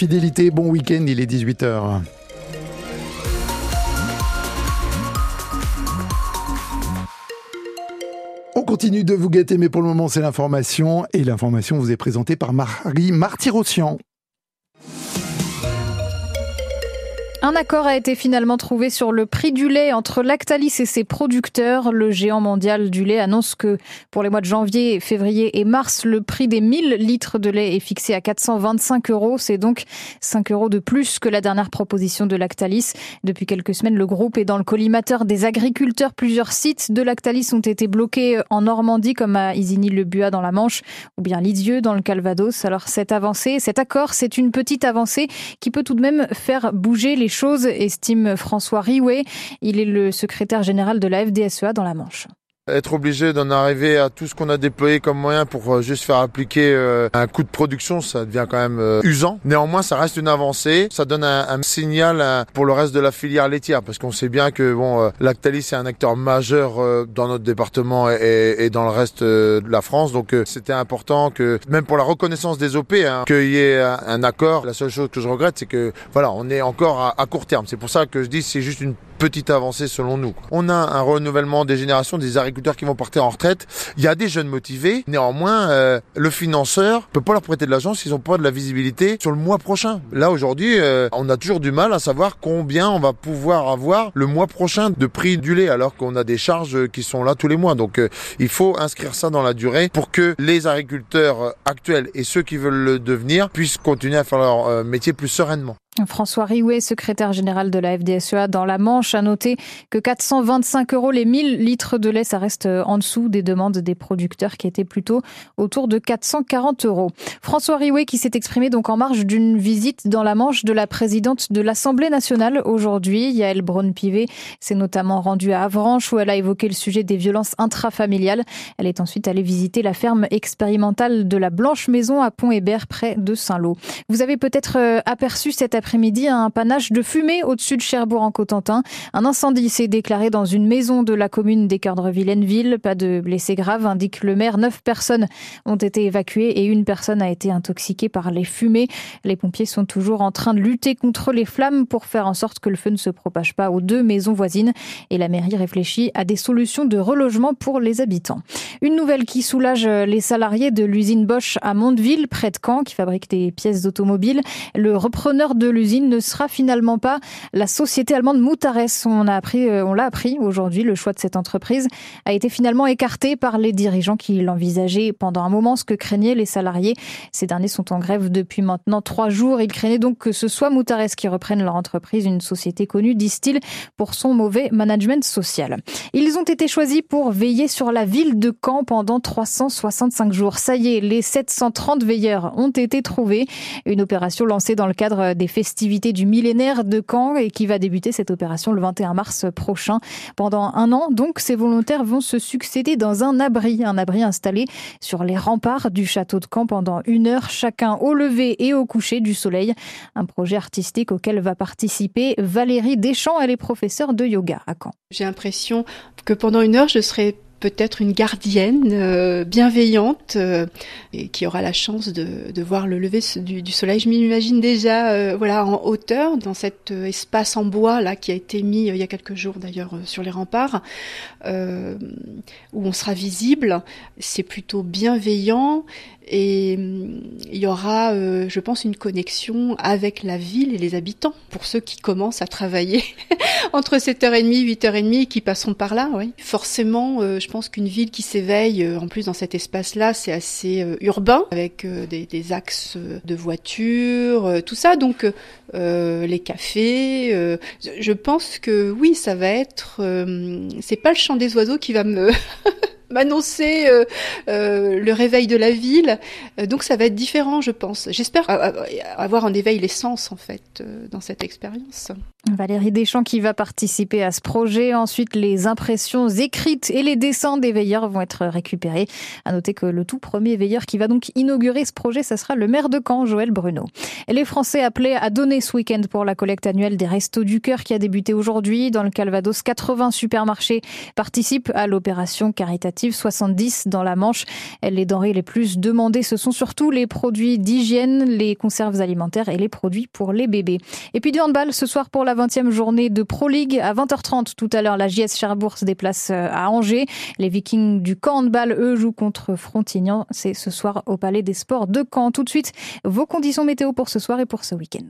fidélité. Bon week-end, il est 18h. On continue de vous gâter, mais pour le moment, c'est l'information. Et l'information vous est présentée par Marie Martyrossian. Un accord a été finalement trouvé sur le prix du lait entre Lactalis et ses producteurs. Le géant mondial du lait annonce que pour les mois de janvier, février et mars, le prix des 1000 litres de lait est fixé à 425 euros. C'est donc 5 euros de plus que la dernière proposition de Lactalis. Depuis quelques semaines, le groupe est dans le collimateur des agriculteurs. Plusieurs sites de Lactalis ont été bloqués en Normandie, comme à Isigny-le-Buat dans la Manche, ou bien Lisieux dans le Calvados. Alors cette avancée, cet accord, c'est une petite avancée qui peut tout de même faire bouger les choses, estime François Riouet. Il est le secrétaire général de la FDSEA dans la Manche être obligé d'en arriver à tout ce qu'on a déployé comme moyen pour euh, juste faire appliquer euh, un coût de production, ça devient quand même euh, usant. Néanmoins, ça reste une avancée. Ça donne un, signal pour le reste de la filière laitière, parce qu'on sait bien que bon, Lactalis est un acteur majeur dans notre département et, dans le reste de la France. Donc, c'était important que, même pour la reconnaissance des OP, hein, qu'il y ait un, accord. La seule chose que je regrette, c'est que voilà, on est encore à, à court terme. C'est pour ça que je dis c'est juste une petite avancée selon nous. On a un renouvellement des générations des agriculteurs qui vont partir en retraite. Il y a des jeunes motivés. Néanmoins, euh, le financeur peut pas leur prêter de l'argent s'ils n'ont pas de la visibilité sur le mois prochain. Là aujourd'hui, euh, on a toujours du mal à savoir combien on va pouvoir avoir le mois prochain de prix du lait alors qu'on a des charges qui sont là tous les mois. Donc euh, il faut inscrire ça dans la durée pour que les agriculteurs actuels et ceux qui veulent le devenir puissent continuer à faire leur métier plus sereinement. François Riouet, secrétaire général de la FDSEA dans la Manche, a noté que 425 euros les 1000 litres de lait, ça reste euh, en dessous des demandes des producteurs qui étaient plutôt autour de 440 euros. François Riouet qui s'est exprimé donc en marge d'une visite dans la Manche de la présidente de l'Assemblée nationale aujourd'hui. Yael Braun-Pivet s'est notamment rendue à Avranches où elle a évoqué le sujet des violences intrafamiliales. Elle est ensuite allée visiter la ferme expérimentale de la Blanche Maison à Pont-Hébert près de Saint-Lô. Vous avez peut-être euh, aperçu cet après midi un panache de fumée au-dessus de Cherbourg en Cotentin. Un incendie s'est déclaré dans une maison de la commune d'Équerdre-Villeneville. Pas de blessés graves, indique le maire. Neuf personnes ont été évacuées et une personne a été intoxiquée par les fumées. Les pompiers sont toujours en train de lutter contre les flammes pour faire en sorte que le feu ne se propage pas aux deux maisons voisines. Et la mairie réfléchit à des solutions de relogement pour les habitants. Une nouvelle qui soulage les salariés de l'usine Bosch à Mondeville, près de Caen, qui fabrique des pièces d'automobile. Le repreneur de l'usine ne sera finalement pas la société allemande Moutares. On a appris, euh, on l'a appris aujourd'hui. Le choix de cette entreprise a été finalement écarté par les dirigeants qui l'envisageaient pendant un moment, ce que craignaient les salariés. Ces derniers sont en grève depuis maintenant trois jours. Ils craignaient donc que ce soit Moutares qui reprenne leur entreprise, une société connue, disent-ils, pour son mauvais management social. Ils ont été choisis pour veiller sur la ville de Caen pendant 365 jours. Ça y est, les 730 veilleurs ont été trouvés. Une opération lancée dans le cadre des festivals festivité du millénaire de Caen et qui va débuter cette opération le 21 mars prochain. Pendant un an, donc, ces volontaires vont se succéder dans un abri, un abri installé sur les remparts du château de Caen pendant une heure, chacun au lever et au coucher du soleil. Un projet artistique auquel va participer Valérie Deschamps, elle est professeure de yoga à Caen. J'ai l'impression que pendant une heure, je serai peut-être une gardienne euh, bienveillante euh, et qui aura la chance de, voir le lever du, du soleil. Je m'imagine déjà, euh, voilà, en hauteur dans cet espace en bois là qui a été mis il y a quelques jours d'ailleurs sur les remparts, où on sera visible. C'est plutôt bienveillant et hum, il y aura, euh, je pense, une connexion avec la ville et les habitants pour ceux qui commencent à travailler entre 7h30 8h30 et qui passeront par là. Oui. Forcément, euh, je pense qu'une ville qui s'éveille, euh, en plus dans cet espace-là, c'est assez urbain avec des, des, axes de voitures, tout ça. Donc les cafés, je pense que oui, ça va être. c'est pas le chant des oiseaux qui va me m'annoncer euh, euh, le réveil de la ville. Euh, donc ça va être différent, je pense. J'espère avoir en éveil les sens, en fait, dans cette expérience. Valérie Deschamps qui va participer à ce projet. Ensuite, les impressions écrites et les dessins des veilleurs vont être récupérés. À noter que le tout premier veilleur qui va donc inaugurer ce projet, ça sera le maire de Caen, Joël Bruno. Les Français appelés à donner ce week-end pour la collecte annuelle des Restos du Cœur qui a débuté aujourd'hui. Dans le Calvados, 80 supermarchés participent à l'opération caritative effectifs, 70 dans la Manche. Les denrées les plus demandées, ce sont surtout les produits d'hygiène, les conserves alimentaires et les produits pour les bébés. Et puis du handball ce soir pour la 20e journée de Pro League à 20h30 tout à l'heure. La JS Cherbourg se déplace euh, à Angers. Les Vikings du camp handball, eux, jouent contre Frontignan. C'est ce soir au Palais des Sports de Caen. Tout de suite, vos conditions météo pour ce soir et pour ce week-end.